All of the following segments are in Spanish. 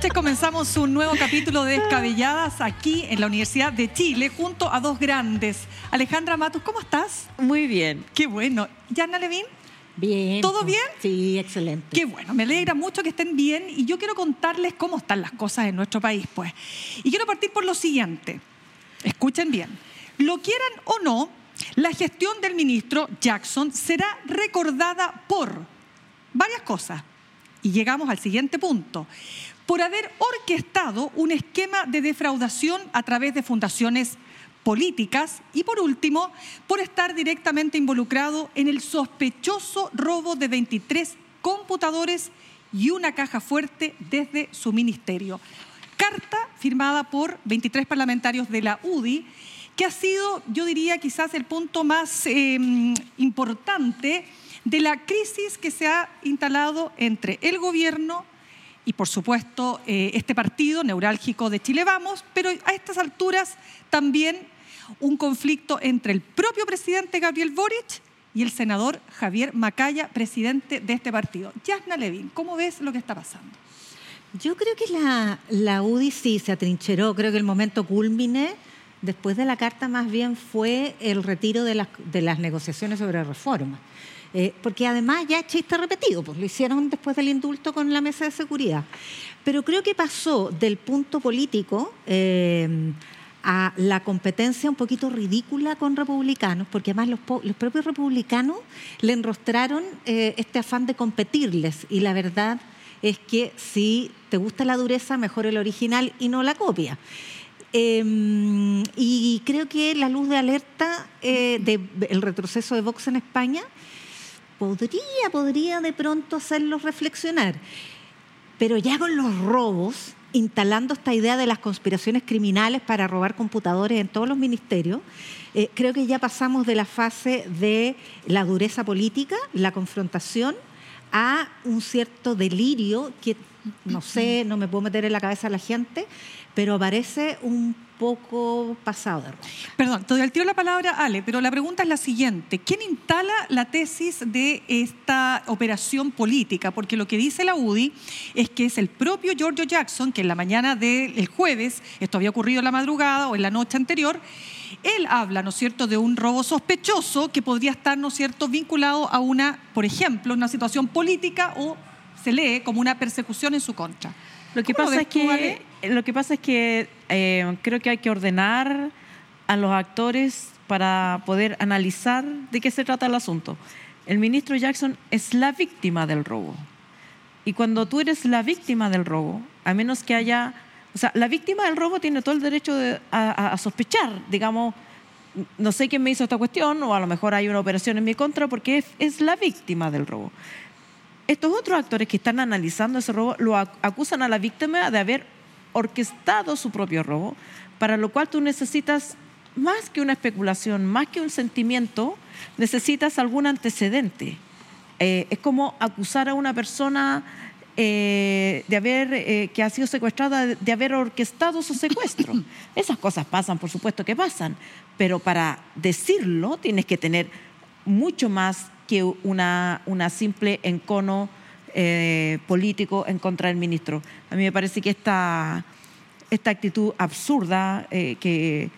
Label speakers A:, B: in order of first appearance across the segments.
A: noches. Comenzamos un nuevo capítulo de Descabelladas aquí en la Universidad de Chile junto a dos grandes. Alejandra Matus, ¿cómo estás?
B: Muy bien.
A: Qué bueno. ¿Yana Levin?
C: Bien.
A: ¿Todo bien?
C: Sí, excelente.
A: Qué bueno, me alegra mucho que estén bien y yo quiero contarles cómo están las cosas en nuestro país, pues. Y quiero partir por lo siguiente. Escuchen bien. Lo quieran o no, la gestión del ministro Jackson será recordada por varias cosas. Y llegamos al siguiente punto. Por haber orquestado un esquema de defraudación a través de fundaciones políticas y por último, por estar directamente involucrado en el sospechoso robo de 23 computadores y una caja fuerte desde su ministerio. Carta firmada por 23 parlamentarios de la UDI, que ha sido, yo diría, quizás el punto más eh, importante de la crisis que se ha instalado entre el gobierno y, por supuesto, eh, este partido neurálgico de Chile Vamos, pero a estas alturas también un conflicto entre el propio presidente Gabriel Boric y el senador Javier Macaya, presidente de este partido. Yasna Levin, ¿cómo ves lo que está pasando?
C: Yo creo que la, la UDI sí se atrincheró, creo que el momento culmine después de la carta más bien fue el retiro de las, de las negociaciones sobre reforma. Eh, porque además ya es chiste repetido, pues lo hicieron después del indulto con la mesa de seguridad. Pero creo que pasó del punto político eh, a la competencia un poquito ridícula con republicanos, porque además los, los propios republicanos le enrostraron eh, este afán de competirles y la verdad es que si te gusta la dureza, mejor el original y no la copia. Eh, y creo que la luz de alerta eh, del retroceso de Vox en España podría, podría de pronto hacerlos reflexionar. Pero ya con los robos, instalando esta idea de las conspiraciones criminales para robar computadores en todos los ministerios, eh, creo que ya pasamos de la fase de la dureza política, la confrontación, a un cierto delirio que, no sé, no me puedo meter en la cabeza a la gente, pero parece un poco pasado de
A: Perdón, te doy el tiro la palabra, Ale, pero la pregunta es la siguiente. ¿Quién instala la tesis de esta operación política? Porque lo que dice la UDI es que es el propio Giorgio Jackson, que en la mañana del jueves, esto había ocurrido en la madrugada o en la noche anterior, él habla, ¿no es cierto?, de un robo sospechoso que podría estar, ¿no es cierto?, vinculado a una, por ejemplo, una situación política o se lee como una persecución en su contra.
B: Lo que, pasa es que, lo que pasa es que eh, creo que hay que ordenar a los actores para poder analizar de qué se trata el asunto. El ministro Jackson es la víctima del robo. Y cuando tú eres la víctima del robo, a menos que haya... O sea, la víctima del robo tiene todo el derecho a, sospechar, digamos, no sé quién me hizo esta cuestión, o a lo mejor hay una operación en mi contra, porque es la víctima del robo. Estos otros actores que están analizando ese robo lo acusan a la víctima de haber orquestado su propio robo, para lo cual tú necesitas más que una especulación, más que un sentimiento, necesitas algún antecedente. Eh, es como acusar a una persona eh, de haber, eh, que ha sido secuestrada, de haber orquestado su secuestro. Esas cosas pasan, por supuesto que pasan, pero para decirlo tienes que tener mucho más que una, una simple encono eh, político en contra del ministro. A mí me parece que esta, esta actitud absurda, eh, que,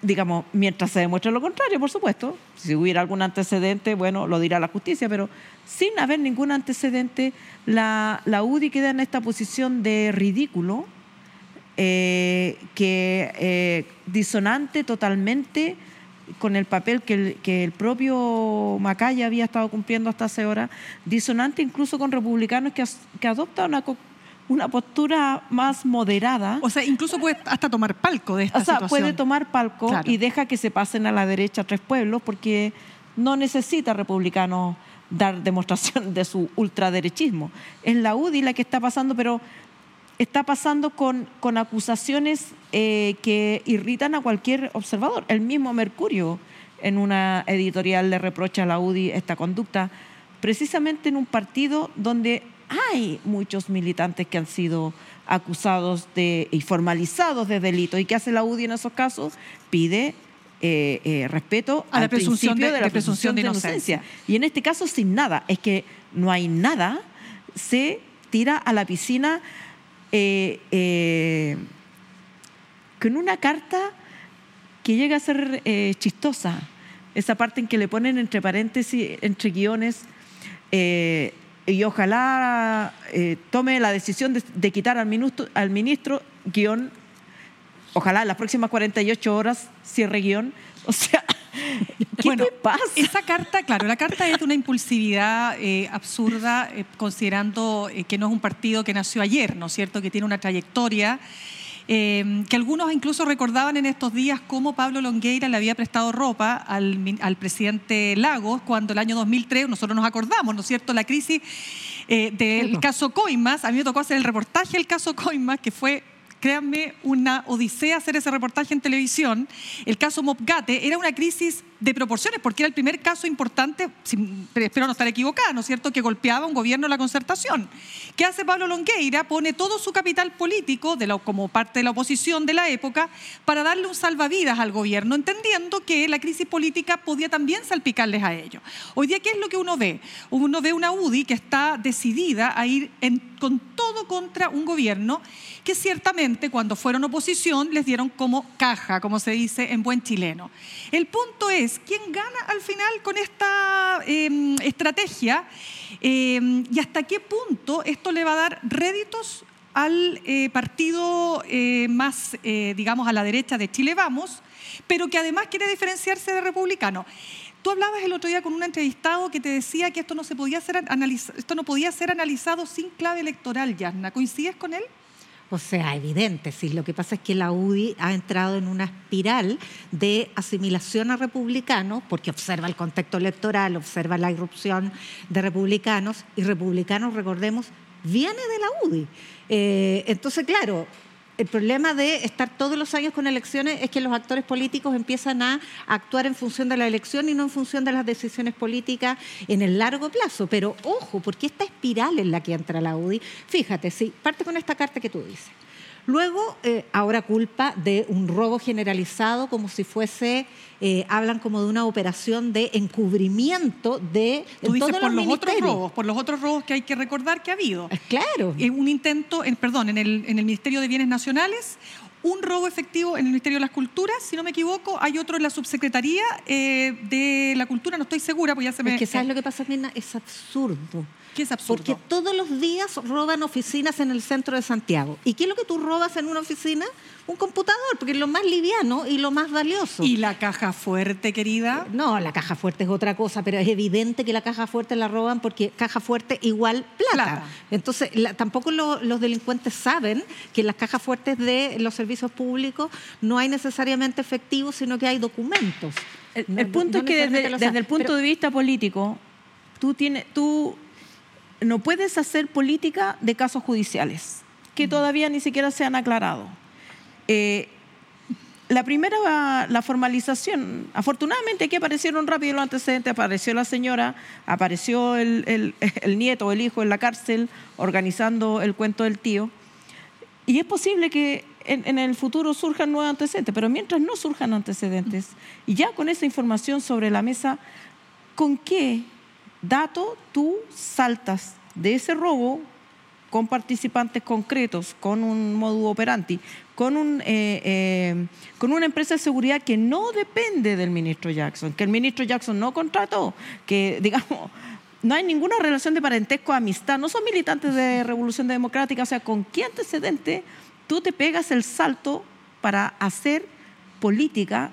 B: digamos, mientras se demuestre lo contrario, por supuesto, si hubiera algún antecedente, bueno, lo dirá la justicia, pero sin haber ningún antecedente, la, la UDI queda en esta posición de ridículo, eh, que disonante totalmente con el papel que el, propio Macaya había estado cumpliendo hasta hace hora, disonante incluso con republicanos que, que adoptan una, una postura más moderada.
A: O sea, incluso puede hasta tomar palco de esta
B: o sea,
A: situación.
B: puede tomar palco y deja que se pasen a la derecha tres pueblos porque no necesita republicanos dar demostración de su ultraderechismo. Es la UDI la que está pasando, pero está pasando con, con acusaciones eh, que irritan a cualquier observador. El mismo Mercurio en una editorial le reprocha a la UDI esta conducta, precisamente en un partido donde hay muchos militantes que han sido acusados de, y formalizados de delito. ¿Y qué hace la UDI en esos casos? Pide eh, eh, respeto
A: a
B: la
A: presunción
B: de, la presunción, de, inocencia. Y en este caso sin nada, es que no hay nada, se tira a la piscina eh, eh, con una carta que llega a ser eh, chistosa. Esa parte en que le ponen entre paréntesis, entre guiones, eh, y ojalá eh, tome la decisión de, quitar al ministro, al ministro, guion, ojalá en las próximas 48 horas cierre guion. O sea, ¿qué
A: Bueno,
B: te pasa?
A: Esa carta, claro, la carta es de una impulsividad eh, absurda, eh, considerando eh, que no es un partido que nació ayer, ¿no es cierto? Que tiene una trayectoria. eh, que algunos incluso recordaban en estos días cómo Pablo Longueira le había prestado ropa al, al presidente Lagos cuando el año 2003, nosotros nos acordamos, ¿no es cierto?, la crisis eh, del caso Coimas. A mí me tocó hacer el reportaje del caso Coimas, que fue créanme, una odisea hacer ese reportaje en televisión. El caso Mopgate era una crisis de proporciones, porque era el primer caso importante, espero no estar equivocada, ¿no es cierto?, que golpeaba un gobierno la concertación. ¿Qué hace Pablo Longueira? Pone todo su capital político de como parte de la oposición de la época para darle un salvavidas al gobierno, entendiendo que la crisis política podía también salpicarles a ellos. Hoy día, ¿qué es lo que uno ve? Uno ve una UDI que está decidida a ir con todo contra un gobierno que ciertamente cuando fueron oposición les dieron como caja, como se dice en buen chileno. El punto es, ¿quién gana al final con esta eh, estrategia Eh, y hasta qué punto esto le va a dar réditos al eh, partido eh, más, eh, digamos, a la derecha de Chile Vamos, pero que además quiere diferenciarse de republicano? Tú hablabas el otro día con un entrevistado que te decía que esto no, se podía ser esto no podía ser analizado sin clave electoral, Yasna. ¿Coincides con él?
C: O sea, evidente, sí. Lo que pasa es que la UDI ha entrado en una espiral de asimilación a republicanos, porque observa el contexto electoral, observa la irrupción de republicanos, y republicanos, recordemos, viene de la UDI. Eh, entonces, claro, el problema de estar todos los años con elecciones es que los actores políticos empiezan a actuar en función de la elección y no en función de las decisiones políticas en el largo plazo. Pero ojo, porque esta espiral en la que entra la UDI, fíjate, sí, parte con esta carta que tú dices. Luego, eh, ahora culpa de un robo generalizado, como si fuese, eh, hablan como de una operación de encubrimiento de
A: Tú dices por los otros robos, por los otros robos que hay que recordar que ha habido.
C: Eh, Claro.
A: Eh, un intento, en, perdón, en el, en el Ministerio de Bienes Nacionales, un robo efectivo en el Ministerio de las Culturas, si no me equivoco, hay otro en la Subsecretaría eh, de la Cultura, no estoy segura, pues ya se me...
C: Es que ¿sabes lo que pasa, Mirna? Es absurdo.
A: ¿Qué es absurdo?
C: Porque todos los días roban oficinas en el centro de Santiago. ¿Y qué es lo que tú robas en una oficina? Un computador, porque es lo más liviano y lo más valioso.
A: ¿Y la caja fuerte, querida?
C: No, la caja fuerte es otra cosa, pero es evidente que la caja fuerte la roban porque caja fuerte igual plata.
A: Plata.
C: Entonces, la- tampoco lo- los delincuentes saben que en las cajas fuertes de los servicios públicos no hay necesariamente efectivo, sino que hay documentos.
B: El,
C: No-
B: el punto
C: no
B: es que desde, el punto
C: Pero-
B: de vista político, tú, tienes, tú no puedes hacer política de casos judiciales, que todavía ni siquiera se han aclarado. Eh, la primera, la formalización, afortunadamente aquí aparecieron rápido los antecedentes, apareció la señora, apareció el, nieto o el hijo en la cárcel organizando el cuento del tío. Y es posible que en, en el futuro surjan nuevos antecedentes, pero mientras no surjan antecedentes, y ya con esa información sobre la mesa, ¿con qué dato tú saltas de ese robo con participantes concretos, con un modo operandi, con, un, eh, eh, con una empresa de seguridad que no depende del ministro Jackson, que el ministro Jackson no contrató, que digamos no hay ninguna relación de parentesco, amistad, no son militantes de Revolución Democrática, o sea, ¿con qué antecedente tú te pegas el salto para hacer política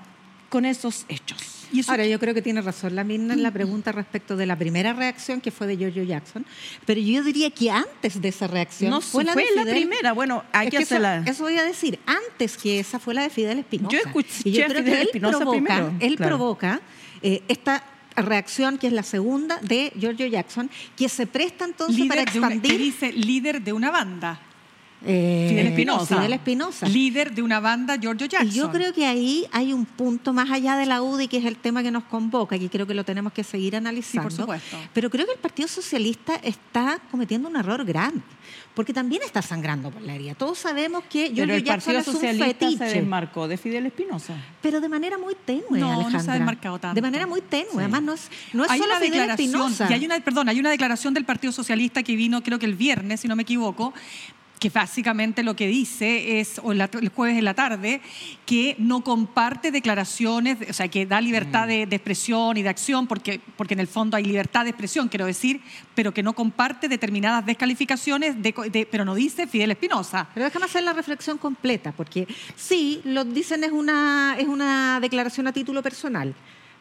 B: con esos hechos?
A: Y eso-
C: Ahora, yo creo que tiene razón la Mirna en la pregunta respecto de la primera reacción que fue de Giorgio Jackson, pero yo diría que antes de esa reacción
B: no
C: fue la
B: fue primera, bueno, hay
C: Es
B: que hacerla.
C: eso voy a decir, antes que esa fue la de Fidel Espinosa.
B: Yo escuché
C: y yo
B: a
C: creo
B: Fidel
C: que él
B: Espinosa
C: provoca,
B: primero,
C: él
B: claro.
C: provoca eh, esta reacción que es la segunda de Giorgio Jackson, que se presta entonces para
A: líder de una, que
C: expandir
A: dice líder de una banda.
C: Eh,
B: Fidel Espinosa.
C: Fidel Espinosa.
A: Líder de una banda, Giorgio Jackson.
C: Y yo creo que ahí hay un punto más allá de la UDI, que es el tema que nos convoca, y creo que lo tenemos que seguir analizando.
A: Sí, por supuesto.
C: Pero creo que el Partido Socialista está cometiendo un error grande, porque también está sangrando por la herida. Todos sabemos que
B: Pero
C: Giorgio
B: el
C: Jackson
B: Partido
C: es un
B: Socialista se desmarcó de Fidel Espinosa.
C: pero de manera muy tenue,
A: No, no se ha desmarcado tanto.
C: De manera muy tenue. Además, no es, no es
A: hay
C: solo
A: una
C: Fidel
A: declaración,
C: Espinosa.
A: y hay una, perdón, hay una declaración del Partido Socialista que vino, creo que el viernes, si no me equivoco, que básicamente lo que dice es, o la- el jueves en la tarde, que no comparte declaraciones, o sea, que da libertad de, de expresión y de acción, porque, porque en el fondo hay libertad de expresión, quiero decir, pero que no comparte determinadas descalificaciones, de, de- pero no dice Fidel Espinosa.
C: Pero déjame hacer la reflexión completa, porque sí, lo dicen es una, es una declaración a título personal,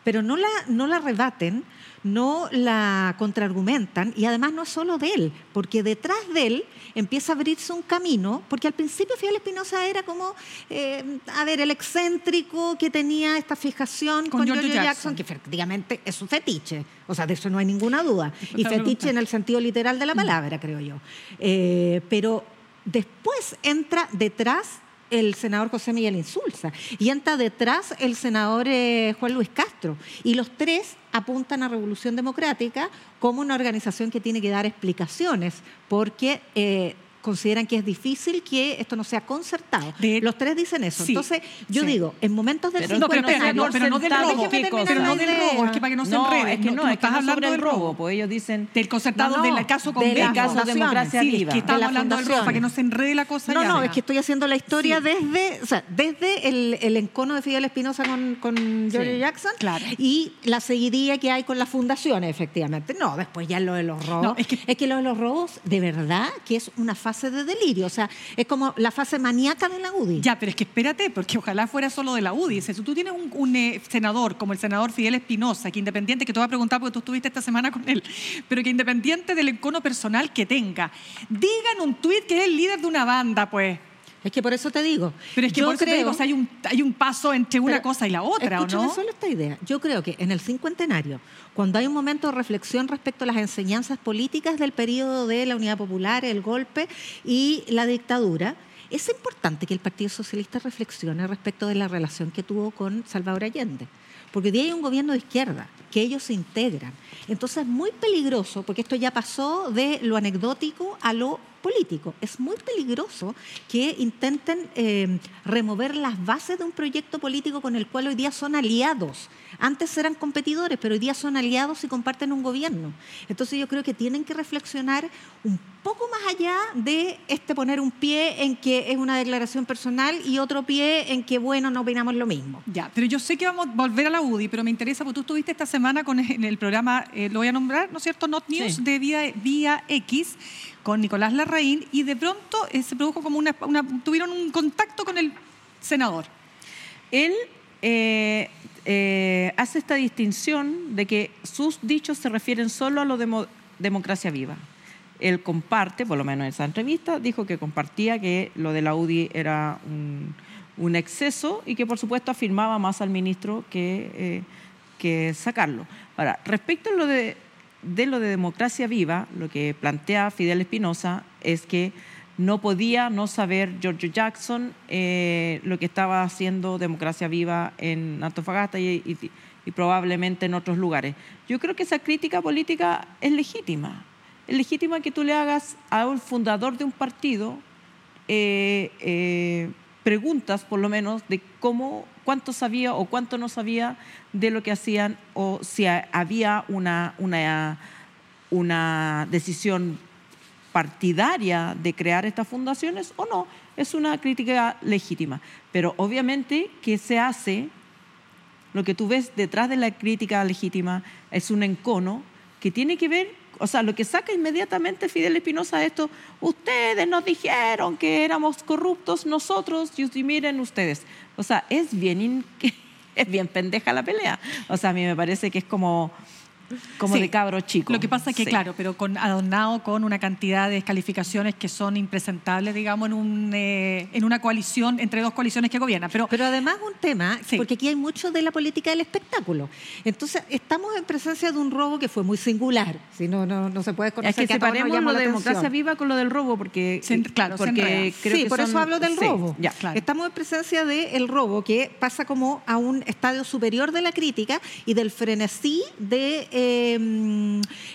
C: pero no la, no la rebaten, no la contraargumentan y además no es solo de él, porque detrás de él empieza a abrirse un camino, porque al principio Fidel Espinosa era como, eh, a ver, el excéntrico que tenía esta fijación
A: Con
C: con,
A: Giorgio Jackson.
C: Jackson, que efectivamente es su fetiche, o sea, de eso no hay ninguna duda, y fetiche en el sentido literal de la palabra, creo yo. Eh, pero después entra detrás el senador José Miguel Insulza y entra detrás el senador eh, Juan Luis Castro. Y los tres apuntan a Revolución Democrática como una organización que tiene que dar explicaciones porque... eh, consideran que es difícil que esto no sea concertado.
A: De-
C: Los tres dicen eso.
A: Sí,
C: Entonces, yo
A: sí.
C: digo, en momentos del
B: Pero
A: No, pero, no, pero no del robo,
B: ¿qué
C: Déjeme
B: cosa?
A: pero no del robo, es que para que no se
B: es que no,
A: tú
B: es que
A: estás hablando del
B: robo, pues ellos dicen...
A: Del concertado del caso
C: de
A: con
C: la
A: Beca.
B: caso. Democracia
A: Sí, es
B: Viva.
A: que estamos
C: De la
A: hablando del robo, para que no se enrede la cosa
C: No,
A: ya.
C: no, es que estoy haciendo la historia desde, o sea, desde el, el encono de Fidel Espinosa con, con
B: Sí,
C: Jackson y la seguidilla que hay con las fundaciones, efectivamente. No, después ya lo de los robos.
A: Es que-
C: lo de los robos, de verdad, que es una fase de delirio. O sea, es como la fase maníaca de la UDI.
A: Ya, pero es que espérate, porque ojalá fuera solo de la UDI. Si tú tienes un, eh, senador como el senador Fidel Espinosa, que independiente, que te voy a preguntar porque tú estuviste esta semana con él, pero que independiente del encono personal que tenga, digan un tuit que es el líder de una banda, pues.
C: Es que por eso te digo.
A: Pero es que
C: yo
A: por eso te
C: creo-
A: digo, o sea, hay un, hay un paso entre una
C: Pero,
A: cosa y la otra, ¿o no?
C: solo esta idea. Yo creo que en el cincuentenario, cuando hay un momento de reflexión respecto a las enseñanzas políticas del periodo de la Unidad Popular, el golpe y la dictadura, es importante que el Partido Socialista reflexione respecto de la relación que tuvo con Salvador Allende. Porque hoy día hay un gobierno de izquierda, que ellos se integran. Entonces es muy peligroso, porque esto ya pasó de lo anecdótico a lo político. Es muy peligroso que intenten eh, remover las bases de un proyecto político con el cual hoy día son aliados. Antes eran competidores, pero hoy día son aliados y comparten un gobierno. Entonces yo creo que tienen que reflexionar un poco más allá de este poner un pie en que es una declaración personal y otro pie en que, bueno, no opinamos lo mismo.
A: Ya, pero yo sé que vamos a volver a la UDI, pero me interesa porque tú estuviste esta semana con en el programa, eh, lo voy a nombrar, ¿no es cierto? Not News
B: Sí.
A: de Vía, Vía X con Nicolás Larraín y de pronto eh, se produjo como una, una- tuvieron un contacto con el senador.
B: Él eh, eh, hace esta distinción de que sus dichos se refieren solo a lo de mo- democracia viva. Él comparte, por lo menos en esa entrevista, dijo que compartía que lo de la UDI era un, un exceso y que por supuesto afirmaba más al ministro que, eh, que sacarlo. Ahora, respecto a lo de, lo de democracia viva, lo que plantea Fidel Espinosa es que no podía no saber Giorgio Jackson eh, lo que estaba haciendo Democracia Viva en Antofagasta y probablemente en otros lugares. Yo creo que esa crítica política es legítima. Es legítima que tú le hagas a un fundador de un partido eh, eh, preguntas, por lo menos, de cómo, cuánto sabía o cuánto no sabía de lo que hacían o si ha- había una, una, una decisión partidaria de crear estas fundaciones o no. Es una crítica legítima. Pero obviamente que se hace, lo que tú ves detrás de la crítica legítima es un encono que tiene que ver, o sea, lo que saca inmediatamente Fidel Espinosa esto, ustedes nos dijeron que éramos corruptos nosotros y miren ustedes. O sea, es bien, es bien pendeja la pelea. O sea, a mí me parece que es como, como
A: Sí.
B: de cabro chico.
A: Lo que pasa es que,
B: Sí.
A: claro, pero con, adornado con una cantidad de descalificaciones que son impresentables, digamos, en, un, eh, en una coalición, entre dos coaliciones que gobiernan. Pero,
C: Pero además un tema,
A: Sí.
C: porque aquí hay mucho de la política del espectáculo. Entonces, estamos en presencia de un robo que fue muy singular. Si no, no, no se puede
B: Es
C: conocer
B: que
C: a todos nos
B: separemos lo
C: la
B: de democracia viva con lo del robo, porque
A: Se en- claro,
B: porque creo
C: sí,
B: que
C: por eso hablo del
B: sí,
C: robo.
B: ya.
A: Claro.
C: Estamos en presencia del robo que pasa como a un estadio superior de la crítica y del frenesí de eh,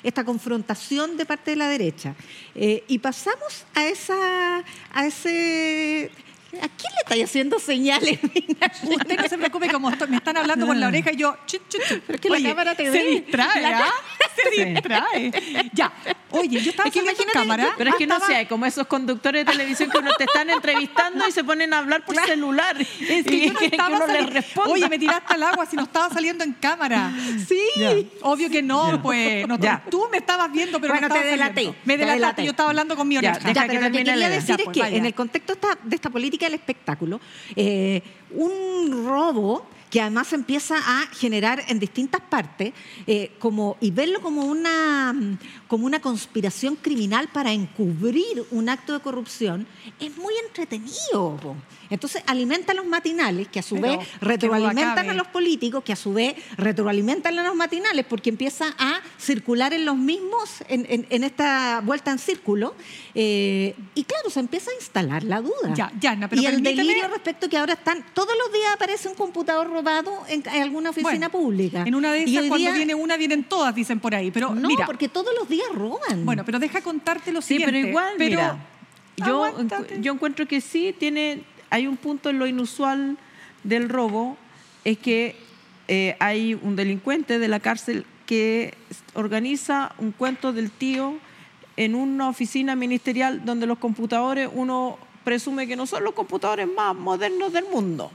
C: esta confrontación de parte de la derecha. Eh, y pasamos a esa, a ese. ¿A quién le estáis haciendo señales?
A: Usted no se preocupe, como me están hablando por la oreja y yo... chu, chu, chu.
C: Pero es que la cámara te
A: se
C: ve.
A: distrae,
C: La
A: ¿ah? Se distrae. Ya. Oye, yo estaba
C: Es que
A: saliendo en
C: imagínate,
A: cámara.
C: yo-
B: Pero es que no
A: estaba-
B: sé, hay como esos conductores de televisión que uno te están entrevistando y se ponen a hablar por celular.
A: Es que
B: y
A: yo no
B: que, que
A: estaba
B: les responda.
A: Oye, me tiraste al agua si no estaba saliendo en cámara. Sí. Obvio que no, pues. no,
B: Ya.
A: tú me estabas viendo, pero
C: Bueno,
A: no
C: te
A: estaba
C: delaté,
A: saliendo. Me
C: delaté.
A: Yo estaba hablando con mi
B: Ya,
A: oreja.
B: deja
C: Ya,
B: que
C: pero lo que quería decir
A: Ya,
C: es
A: pues,
C: que
A: vaya.
C: en el contexto esta- de esta política del espectáculo, eh, un robo que además empieza a generar en distintas partes eh, como y verlo como una como una conspiración criminal para encubrir un acto de corrupción es muy entretenido po. entonces alimenta a los matinales que a su
A: Pero,
C: vez retroalimentan a los políticos que a su vez retroalimentan a los matinales porque empieza a circular en los mismos en, en- en esta vuelta en círculo eh, y claro se empieza a instalar la duda
A: Ya, Yana, pero
C: y el
A: permíteme-
C: delirio respecto que ahora están todos los días aparece un computador robado en, en alguna oficina
A: Bueno,
C: pública
A: En una de esas, cuando
C: día-
A: viene una, vienen todas, dicen por ahí. Pero
C: no
A: mira,
C: porque todos los días roban
A: bueno, pero deja contarte lo
B: Sí,
A: siguiente.
B: pero igual,
A: pero-
B: mira, yo,
A: Aguántate.
B: yo encuentro que sí tiene, hay un punto en lo inusual del robo, es que eh, hay un delincuente de la cárcel que organiza un cuento del tío en una oficina ministerial donde los computadores uno presume que no son los computadores más modernos del mundo.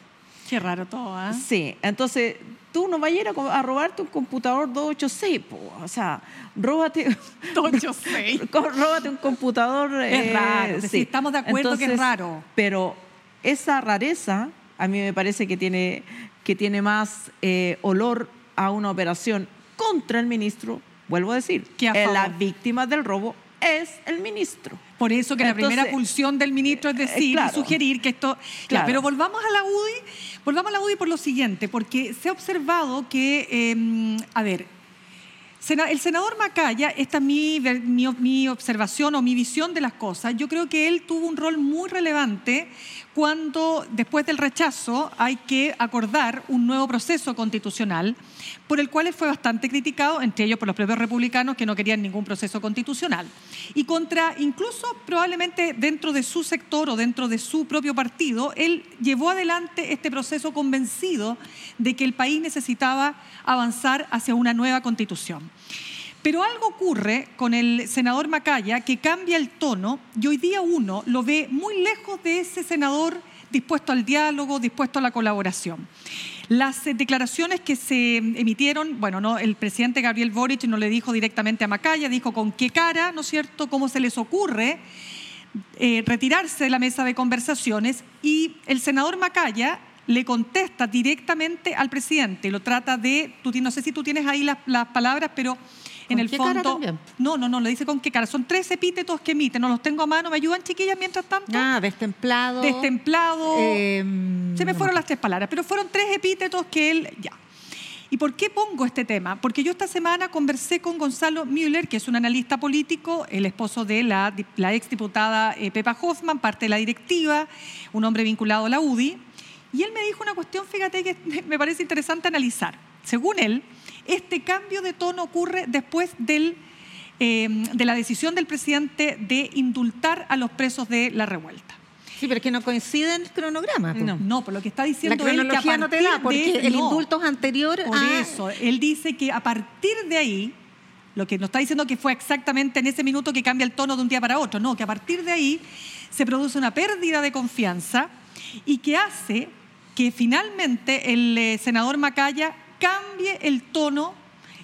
A: Qué raro todo, ¿ah?
B: Sí, entonces tú no vayas a, ir a robarte un computador 286, po, o sea, róbate,
A: 286.
B: co- róbate un computador.
A: Es
B: eh,
A: raro, sí, estamos de acuerdo que es raro.
B: Pero esa rareza a mí me parece que tiene, que tiene más eh, olor a una operación contra el ministro, vuelvo a decir,
A: Que
B: eh, la víctima del robo es el ministro.
A: Por eso que la primera pulsión del ministro es decir
B: eh, claro.
A: y sugerir que esto. Claro, pero volvamos a la UDI, volvamos a la UDI por lo siguiente, porque se ha observado que, eh, a ver, el senador Macaya, esta es mi, mi observación o mi visión de las cosas, yo creo que él tuvo un rol muy relevante cuando después del rechazo hay que acordar un nuevo proceso constitucional por el cual él fue bastante criticado, entre ellos por los propios republicanos que no querían ningún proceso constitucional. Y contra, incluso probablemente dentro de su sector o dentro de su propio partido, él llevó adelante este proceso convencido de que el país necesitaba avanzar hacia una nueva constitución. Pero algo ocurre con el senador Macaya que cambia el tono y hoy día uno lo ve muy lejos de ese senador dispuesto al diálogo, dispuesto a la colaboración. Las eh, declaraciones que se emitieron, bueno, no, el presidente Gabriel Boric no le dijo directamente a Macaya, dijo con qué cara, ¿no es cierto?, cómo se les ocurre eh, retirarse de la mesa de conversaciones y el senador Macaya le contesta directamente al presidente, lo trata de, tú, no sé si tú tienes ahí las palabras, pero en
C: ¿Con
A: el
C: qué cara
A: fondo...
C: también?
A: No, no, no, le dice con qué cara. Son tres epítetos que emite, no los tengo a mano, ¿me ayudan chiquillas mientras tanto?
C: ah destemplado
A: Destemplado.
C: eh,
A: Se me fueron las tres palabras, pero fueron tres epítetos que él ya. ¿Y por qué pongo este tema? Porque yo esta semana conversé con Gonzalo Müller, que es un analista político, el esposo de la, la exdiputada eh, Pepa Hoffman, parte de la directiva, un hombre vinculado a la UDI. Y él me dijo una cuestión, fíjate que me parece interesante analizar. Según él, este cambio de tono ocurre después del, eh, de la decisión del presidente de indultar a los presos de la revuelta.
C: sí pero es que no coinciden cronogramas po.
B: No.
A: No, por lo que está
C: la
A: diciendo él que a
C: cronología no te
A: partir
C: da
A: de
C: porque
A: ese-
C: el
A: no,
C: indulto anterior
A: Por eso, él dice que a partir de ahí, lo que nos está diciendo que fue exactamente en ese minuto que cambia el tono de un día para otro, no, que a partir de ahí se produce una pérdida de confianza y que hace que finalmente el eh, senador Macaya cambie el tono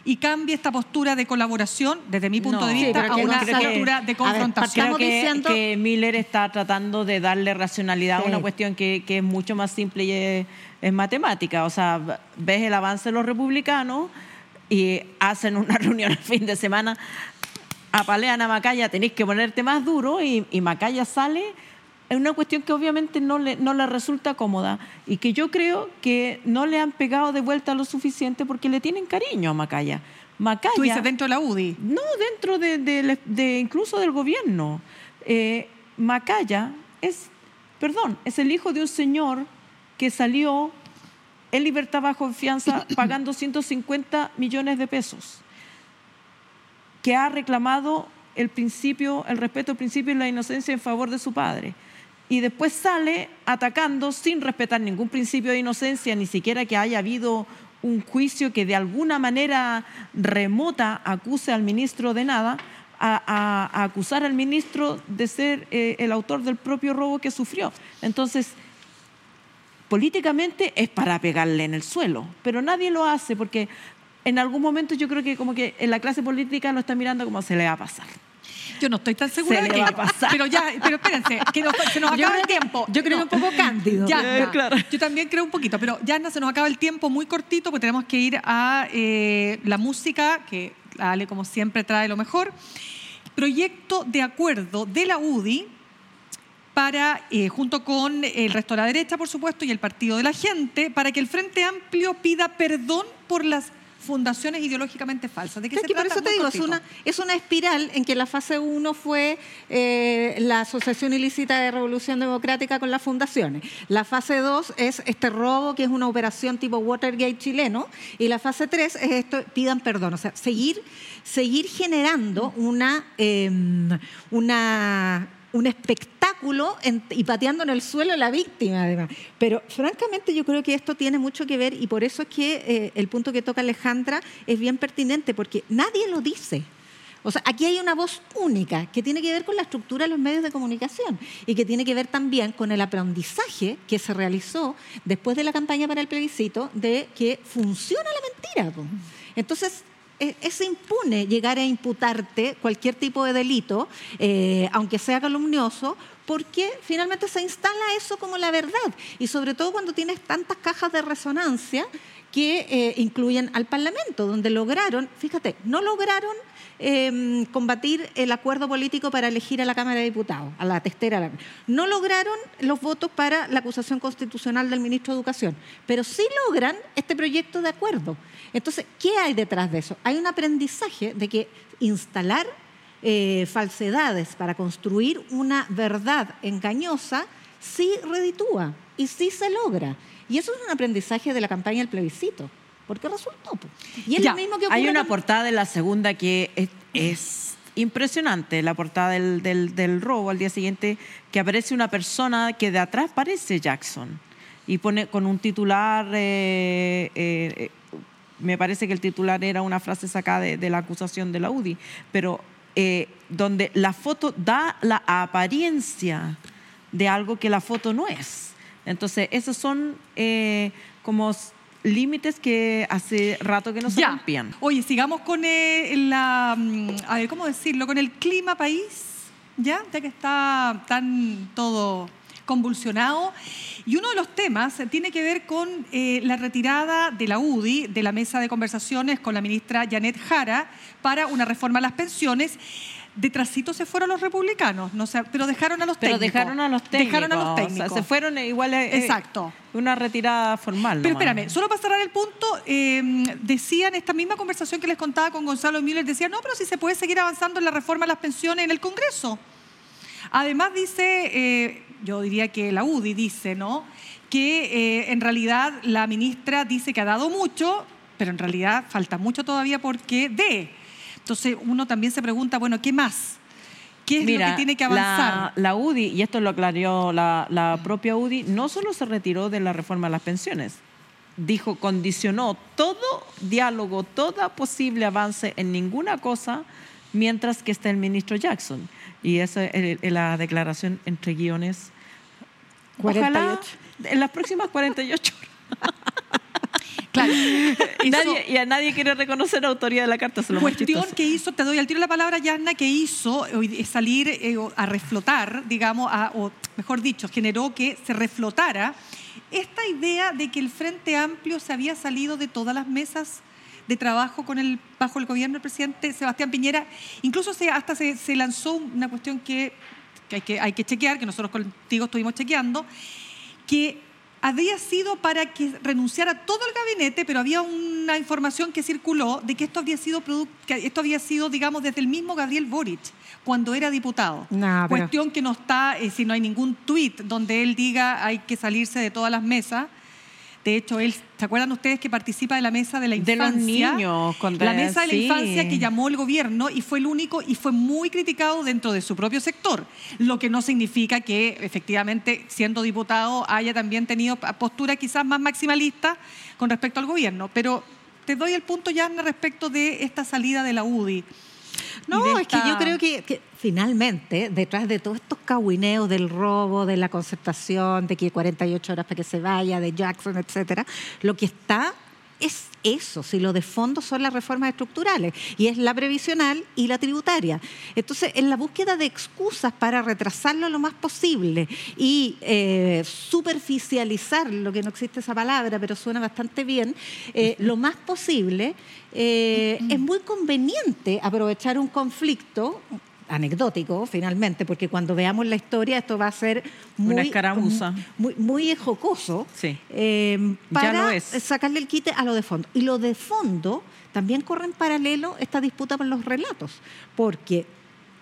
A: y cambie esta postura de colaboración, desde mi punto
B: No.
A: de
B: Sí,
A: vista,
C: pero
A: a una postura
C: A
A: de
C: ver,
A: confrontación.
B: Creo
C: Estamos
B: que,
C: diciendo-
B: que Miller está tratando de darle racionalidad
C: Sí.
B: a una cuestión que, que es mucho más simple y es, es matemática. O sea, ves el avance de los republicanos y hacen una reunión el fin de semana, apalean a Macaya, tenéis que ponerte más duro y, y Macaya sale. Es una cuestión que obviamente no le, no le resulta cómoda y que yo creo que no le han pegado de vuelta lo suficiente porque le tienen cariño a Macaya. Macaya
A: Tú dices dentro de la UDI.
B: no, dentro de, de- de- incluso del gobierno. Eh, Macaya es, perdón, es el hijo de un señor que salió en libertad bajo fianza pagando 150 millones de pesos, que ha reclamado el principio, el respeto al principio y la inocencia en favor de su padre. Y después sale atacando sin respetar ningún principio de inocencia, ni siquiera que haya habido un juicio que de alguna manera remota acuse al ministro de nada, a, acusar al ministro de ser eh, el autor del propio robo que sufrió. Entonces, políticamente es para pegarle en el suelo, pero nadie lo hace porque en algún momento yo creo que como que en la clase política lo está mirando como se le va a pasar.
A: Yo no estoy tan segura de que va a pasar. Pero ya, pero espérense, que se nos acaba el tiempo.
C: Yo creo un poco cándido.
A: Ya, claro. Yo también creo un poquito, pero ya se nos acaba el tiempo muy cortito porque tenemos que ir a eh, la música, que Ale como siempre trae lo mejor. Proyecto de acuerdo de la UDI para, eh, junto con el resto de la derecha, por supuesto, y el Partido de la Gente, para que el Frente Amplio pida perdón por las fundaciones ideológicamente falsas. ¿De qué se
C: Por eso te digo, es una, es una, espiral en que la fase 1 fue eh, la asociación ilícita de revolución democrática con las fundaciones. La fase 2 es este robo, que es una operación tipo Watergate chileno. Y la fase 3 es esto, pidan perdón. O sea, seguir, seguir generando una, em, una un espectáculo y pateando en el suelo a la víctima, además. Pero francamente yo creo que esto tiene mucho que ver y por eso es que eh, el punto que toca Alejandra es bien pertinente, porque nadie lo dice. O sea, aquí hay una voz única que tiene que ver con la estructura de los medios de comunicación y que tiene que ver también con el aprendizaje que se realizó después de la campaña para el plebiscito de que funciona la mentira. Entonces, es impune llegar a imputarte cualquier tipo de delito, eh, aunque sea calumnioso, porque finalmente se instala eso como la verdad. Y sobre todo cuando tienes tantas cajas de resonancia que eh, incluyen al Parlamento, donde lograron, fíjate, no lograron em, combatir el acuerdo político para elegir a la Cámara de Diputados, a la testera. No lograron los votos para la acusación constitucional del ministro de Educación, pero sí logran este proyecto de acuerdo. Entonces, ¿qué hay detrás de eso? Hay un aprendizaje de que instalar eh, falsedades para construir una verdad engañosa sí reditúa y sí se logra. Y eso es un aprendizaje de la campaña del plebiscito. Porque resultó.
B: Y es lo mismo que Hay una portada de la segunda que es, impresionante, la portada del, robo al día siguiente, que aparece una persona que de atrás parece Jackson y pone con un titular eh, eh, me parece que el titular era una frase sacada de, la acusación de la UDI, pero eh, donde la foto da la apariencia de algo que la foto no es. Entonces, esos son eh, como límites que hace rato que no se rompían.
A: Oye, sigamos con eh, la, mm, a ver, ¿cómo decirlo? Con el clima país, ¿ya? Ya que está tan todo convulsionado. Y uno de los temas tiene que ver con eh, la retirada de la UDI de la mesa de conversaciones con la ministra Janet Jara para una reforma a las pensiones. Detrásito se fueron los republicanos, no sé, pero dejaron a los
B: pero dejaron a los técnicos. Dejaron a los técnicos. se fueron igual. Eh, eh,
A: Exacto.
B: Una retirada formal.
A: Pero espérame, solo para cerrar el punto, eh, decían esta misma conversación que les contaba con Gonzalo Müller, decían, no, pero si se puede seguir avanzando en la reforma a las pensiones en el Congreso. Además dice yo diría que la UDI dice, ¿no? Que eh, en realidad la ministra dice que ha dado mucho, pero en realidad falta mucho todavía porque dé. Entonces uno también se pregunta, bueno, ¿qué más? ¿Qué es lo que tiene que avanzar?
B: La, UDI, y esto lo aclaró la, la propia UDI, no solo se retiró de la reforma de las pensiones, dijo, condicionó todo diálogo, todo posible avance en ninguna cosa mientras que está el ministro Jackson. Y esa es la declaración entre guiones. 48. en las próximas 48 horas.
A: Claro.
B: Y, nadie, a nadie quiere reconocer la autoría de la carta.
A: La cuestión que hizo, te doy al tiro la palabra, Yanna, que hizo salir eh, a reflotar, digamos, o mejor dicho, generó que se reflotara esta idea de que el Frente Amplio se había salido de todas las mesas de trabajo con el, bajo el gobierno del presidente Sebastián Piñera. Incluso se, hasta se, se lanzó una cuestión que, hay que hay que chequear, que nosotros contigo estuvimos chequeando, que había sido para que renunciara todo el gabinete, pero había una información que circuló de que esto había sido, que esto había sido digamos, desde el mismo Gabriel Boric, cuando era diputado. Cuestión que no está, eh, si no hay ningún tuit donde él diga hay que salirse de todas las mesas. De hecho, él, ¿se acuerdan ustedes que participa de la mesa de la
B: De
A: infancia?
B: los niños,
A: la mesa de la
B: sí.
A: infancia que llamó el gobierno y fue el único y fue muy criticado dentro de su propio sector. Lo que no significa que efectivamente, siendo diputado, haya también tenido postura quizás más maximalista con respecto al gobierno. Pero te doy el punto, Yarna, respecto de esta salida de la UDI.
C: No, es que yo creo que, que finalmente, detrás de todos estos cahuineos del robo, de la concertación, de que 48 horas para que se vaya, de Jackson, etcétera, lo que está es eso, si lo de fondo son las reformas estructurales, y es la previsional y la tributaria. Entonces, en la búsqueda de excusas para retrasarlo lo más posible y eh, superficializar, lo que no existe esa palabra, pero suena bastante bien, eh, lo más posible, eh, es muy conveniente aprovechar un conflicto anecdótico finalmente, porque cuando veamos la historia esto va a ser muy,
B: Una escaramuza.
C: muy, muy jocoso
B: Sí.
C: eh,
B: Ya
C: para
B: lo es.
C: sacarle el quite a lo de fondo. Y lo de fondo también corre en paralelo esta disputa por los relatos, porque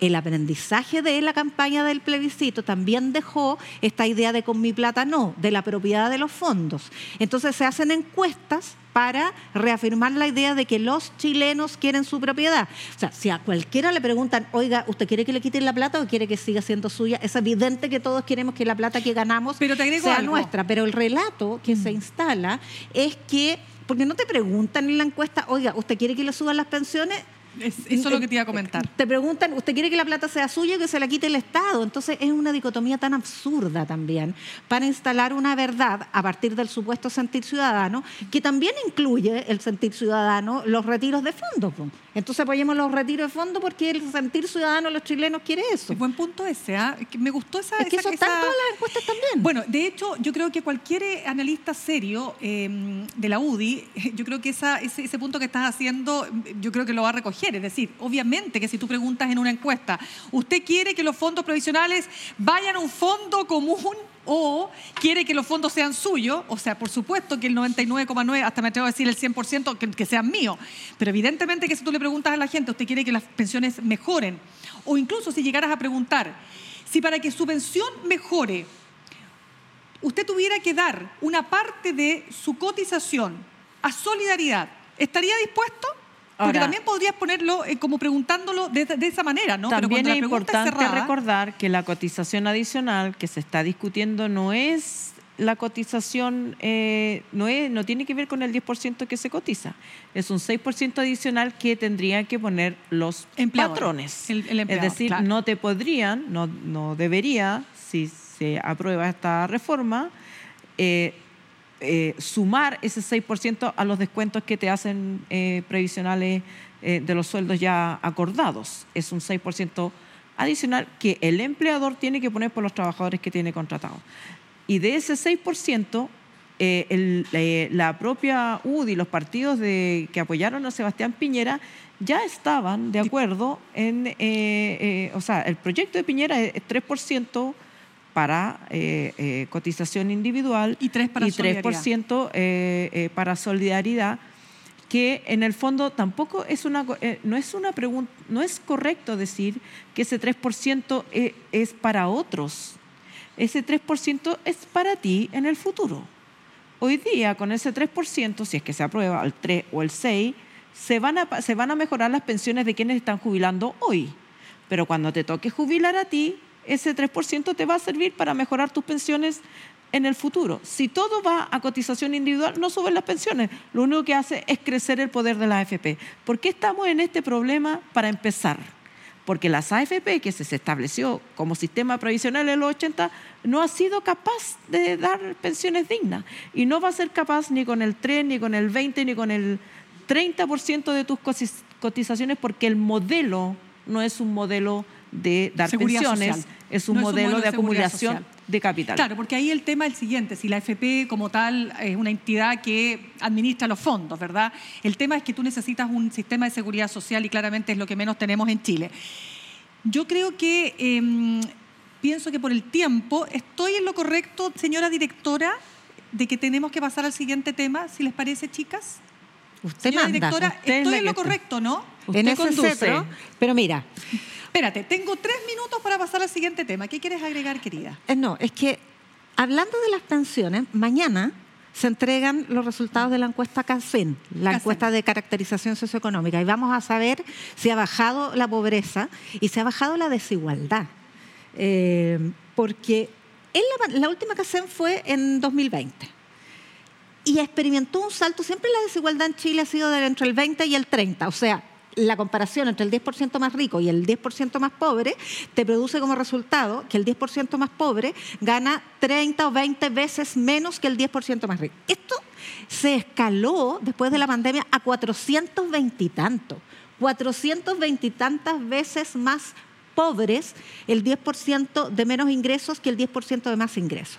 C: el aprendizaje de la campaña del plebiscito también dejó esta idea de con mi plata no, de la propiedad de los fondos. Entonces se hacen encuestas para reafirmar la idea de que los chilenos quieren su propiedad. O sea, si a cualquiera le preguntan, oiga, ¿usted quiere que le quiten la plata o quiere que siga siendo suya? Es evidente que todos queremos que la plata que ganamos
A: Pero te agrego
C: sea
A: algo.
C: nuestra, pero el relato que se instala es que, porque no te preguntan en la encuesta, oiga, ¿usted quiere que le suban las pensiones?
A: Es- eso es lo que te iba a comentar.
C: Te preguntan, ¿usted quiere que la plata sea suya o que se la quite el Estado? Entonces es una dicotomía tan absurda también para instalar una verdad a partir del supuesto sentir ciudadano, que también incluye el sentir ciudadano los retiros de fondo. Entonces apoyemos los retiros de fondo porque el sentir ciudadano de los chilenos quiere eso.
A: Es buen punto ese. Que Me gustó esa...
C: Es que
A: esa-
C: eso
A: esa-
C: todas las encuestas también.
A: Bueno, de hecho, yo creo que cualquier eh, analista serio eh, de la UDI, yo creo que esa, ese, ese punto que estás haciendo, yo creo que lo va a recoger. Es decir, obviamente que si tú preguntas en una encuesta, ¿usted quiere que los fondos provisionales vayan a un fondo común o quiere que los fondos sean suyos? O sea, por supuesto que el 99,9, hasta me atrevo a decir el 100%, que, que sean míos. Pero evidentemente que si tú le preguntas a la gente, ¿usted quiere que las pensiones mejoren? O incluso si llegaras a preguntar, si para que su pensión mejore, usted tuviera que dar una parte de su cotización a solidaridad, ¿estaría dispuesto? Porque
B: Ahora-
A: también podrías ponerlo eh, como preguntándolo de, de esa manera, ¿no?
B: También es importante
A: cerrada-
B: recordar que la cotización adicional que se está discutiendo no es la cotización, eh, no, es, no tiene que ver con el 10% que se cotiza. Es un 6% adicional que tendrían que poner los
A: Empleador,
B: patrones.
A: el- el empleador,
B: es decir,
A: claro.
B: no te podrían, no, no debería, si se aprueba esta reforma, eh, eh, sumar ese 6% a los descuentos que te hacen eh, previsionales eh, de los sueldos ya acordados. Es un 6% adicional que el empleador tiene que poner por los trabajadores que tiene contratados. Y de ese 6%, eh, el- eh, la propia UDI, los partidos de, que apoyaron a Sebastián Piñera, ya estaban de acuerdo en, eh, eh, o sea, el proyecto de Piñera es 3% para eh, eh, cotización individual
A: Y tres para
B: y 3% eh, eh, para solidaridad que en el fondo tampoco es una eh, no es una pregunta no es correcto decir que ese 3% e- es para otros. Ese 3% es para ti en el futuro. Hoy día con ese 3% si es que se aprueba el 3 o el 6 se van a se van a mejorar las pensiones de quienes están jubilando hoy. Pero cuando te toque jubilar a ti ese 3% te va a servir para mejorar tus pensiones en el futuro. Si todo va a cotización individual, no suben las pensiones. Lo único que hace es crecer el poder de las AFP. ¿Por qué estamos en este problema? Para empezar, porque las AFP que se estableció como sistema provisional en los 80 no ha sido capaz de dar pensiones dignas y no va a ser capaz ni con el 3, ni con el 20, ni con el 30% de tus cotizaciones porque el modelo no es un modelo de dar
A: Seguridad
B: pensiones,
A: social.
B: es un
A: No
B: modelo de acumulación
A: social.
B: de capital.
A: Claro, porque ahí el tema es el siguiente, si la FP como tal es una entidad que administra los fondos, ¿verdad? El tema es que tú necesitas un sistema de seguridad social y claramente es lo que menos tenemos en Chile. Yo creo que, em, pienso que por el tiempo, estoy en lo correcto, señora directora, de que tenemos que pasar al siguiente tema, si les parece, chicas.
C: Usted
A: Señora
C: manda.
A: directora,
B: usted
A: estoy en lo correcto, ¿no?
B: Usted
C: en ese
B: conduce.
C: cetro, pero mira,
A: Espérate, tengo tres minutos para pasar al siguiente tema. ¿Qué quieres agregar, querida?
C: Eh, No, es que hablando de las pensiones, mañana se entregan los resultados de la encuesta CACEN, la
A: CACEN.
C: encuesta de caracterización socioeconómica, y vamos a saber si ha bajado la pobreza y si ha bajado la desigualdad. Eh, porque en la, la última CACEN fue en 2020 y experimentó un salto. Siempre la desigualdad en Chile ha sido de entre el 20 y el 30. O sea, la comparación entre el 10% más rico y el 10% más pobre te produce como resultado que el 10% más pobre gana 30 o 20 veces menos que el 10% más rico. Esto se escaló después de la pandemia a 420 y tanto. 420 y tantas veces más pobres el 10% de menos ingresos que el 10% de más ingresos.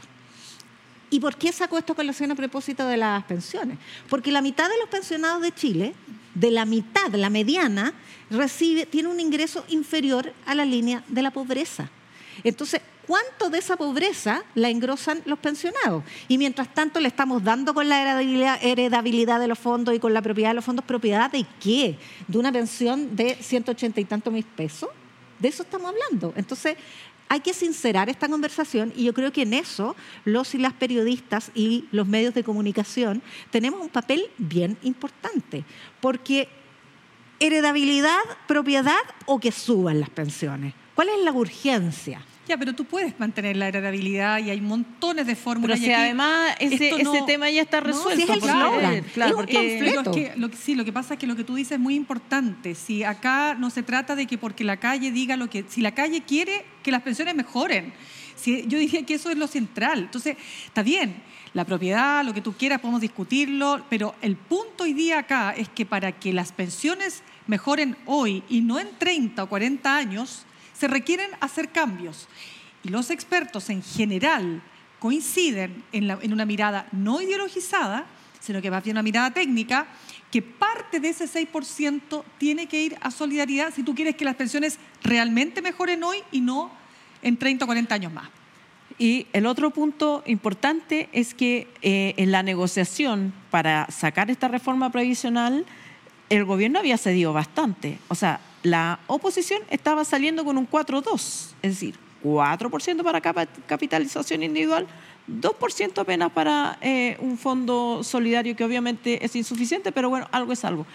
C: ¿Y por qué sacó esto colación a propósito de las pensiones? Porque la mitad de los pensionados de Chile, de la mitad, la mediana, recibe, tiene un ingreso inferior a la línea de la pobreza. Entonces, ¿cuánto de esa pobreza la engrosan los pensionados? Y mientras tanto le estamos dando con la heredabilidad, de los fondos y con la propiedad de los fondos, ¿propiedad de qué? ¿De una pensión de 180 y tantos mil pesos? De eso estamos hablando. Entonces, hay que sincerar esta conversación y yo creo que en eso los y las periodistas y los medios de comunicación tenemos un papel bien importante, porque heredabilidad, propiedad o que suban las pensiones. ¿Cuál es la urgencia?
A: Ya, pero tú puedes mantener la heredabilidad y hay montones de
B: Pero
A: fórmulas. y
B: si
A: aquí
B: además ese,
A: no-
B: tema ya está
C: No,
B: resuelto.
C: si es el
B: porque-
C: slogan,
B: claro, porque
A: Pero es que, lo sí, lo que pasa es que lo que tú dices es muy importante. Si acá no se trata de que porque la calle diga lo que... Si la calle quiere que las pensiones mejoren, si, yo diría que eso es lo central. Entonces, está bien, la propiedad, lo que tú quieras, podemos discutirlo, pero el punto hoy día acá es que para que las pensiones mejoren hoy y no en 30 o 40 años, se requieren hacer cambios. Y los expertos en general coinciden en, una mirada no ideologizada, sino que más bien una mirada técnica, que parte de ese 6% tiene que ir a solidaridad si tú quieres que las pensiones realmente mejoren hoy y no en 30 o 40 años más.
B: Y el otro punto importante es que eh, en la negociación para sacar esta reforma previsional, el gobierno había cedido bastante. O sea, la oposición estaba saliendo con un 4-2, es decir, 4% para capitalización individual, 2% apenas para eh, un fondo solidario que obviamente es insuficiente, pero bueno, algo es algo.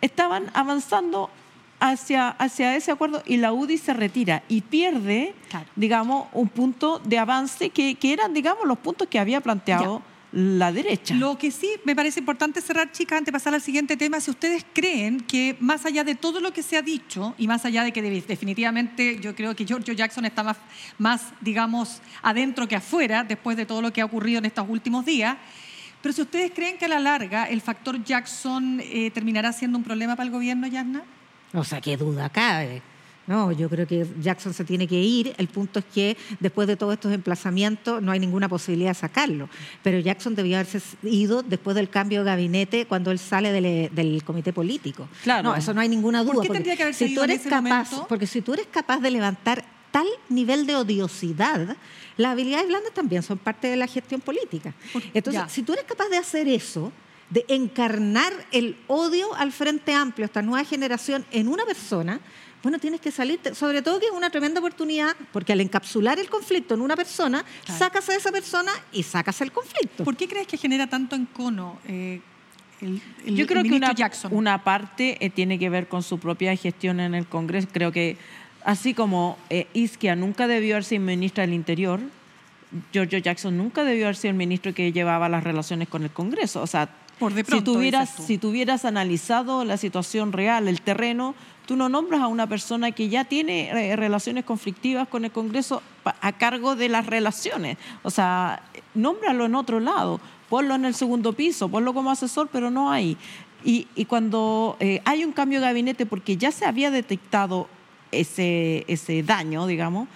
B: Estaban avanzando hacia, hacia ese acuerdo y la UDI se retira y pierde,
A: Claro.
B: digamos, un punto de avance que, que eran, digamos, los puntos que había planteado la derecha.
A: Lo que sí me parece importante cerrar, chicas, antes de pasar al siguiente tema, si ustedes creen que más allá de todo lo que se ha dicho y más allá de que de- definitivamente yo creo que Giorgio Jackson está más, más, digamos, adentro que afuera después de todo lo que ha ocurrido en estos últimos días, pero si ustedes creen que a la larga el factor Jackson eh, terminará siendo un problema para el gobierno, Yasna.
C: O sea, qué duda cabe. No, yo creo que Jackson se tiene que ir. El punto es que después de todos estos emplazamientos no hay ninguna posibilidad de sacarlo. Pero Jackson debió haberse ido después del cambio de gabinete cuando él sale del, del comité político.
B: Claro.
C: No, eso no hay ninguna duda.
A: ¿Por qué tendría que haberse
C: si
A: ido
C: tú eres capaz,
A: momento?
C: Porque si tú eres capaz de levantar tal nivel de odiosidad, las habilidades blandas también son parte de la gestión política. Entonces,
A: ya.
C: si tú eres capaz de hacer eso, de encarnar el odio al Frente Amplio, esta nueva generación, en una persona, bueno, tienes que salirte, sobre todo que es una tremenda oportunidad, porque al encapsular el conflicto en una persona,
A: Claro.
C: sacas a esa persona y sacas el conflicto.
A: ¿Por qué crees que genera tanto encono eh, el, el-
B: Yo
A: el
B: creo que una,
A: Jackson?
B: una parte eh, tiene que ver con su propia gestión en el Congreso. Creo que así como eh, Isquia nunca debió haber sido ministra del Interior, Giorgio Jackson nunca debió haber sido el ministro que llevaba las relaciones con el Congreso. O sea,
A: Por de
B: si, tuvieras, si tuvieras analizado la situación real, el terreno, tú no nombras a una persona que ya tiene eh, relaciones conflictivas con el Congreso a cargo de las relaciones. O sea, nómbralo en otro lado, ponlo en el segundo piso, ponlo como asesor, pero no hay. Y, cuando eh, hay un cambio de gabinete, porque ya se había detectado ese, ese daño, digamos,